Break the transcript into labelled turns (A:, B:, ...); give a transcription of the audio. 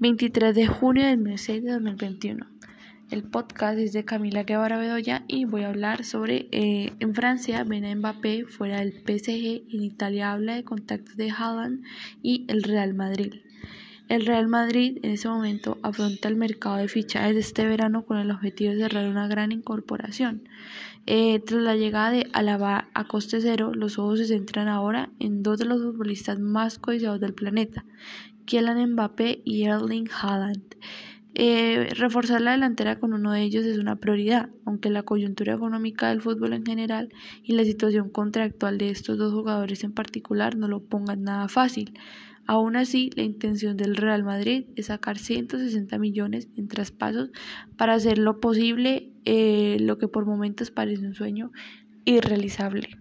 A: 23 de junio del 2006 de 2021. El podcast es de Camila Guevara Bedoya y voy a hablar sobre eh, en Francia ven Mbappé fuera del PSG en Italia habla de contactos de Haaland y el Real Madrid. El Real Madrid en ese momento afronta el mercado de fichajes de este verano con el objetivo de cerrar una gran incorporación. Eh, tras la llegada de Alaba a coste cero, los ojos se centran ahora en dos de los futbolistas más codiciados del planeta, Kylian Mbappé y Erling Haaland. Eh, reforzar la delantera con uno de ellos es una prioridad, aunque la coyuntura económica del fútbol en general y la situación contractual de estos dos jugadores en particular no lo pongan nada fácil. Aún así, la intención del Real Madrid es sacar 160 millones en traspasos para hacer lo posible, eh, lo que por momentos parece un sueño irrealizable.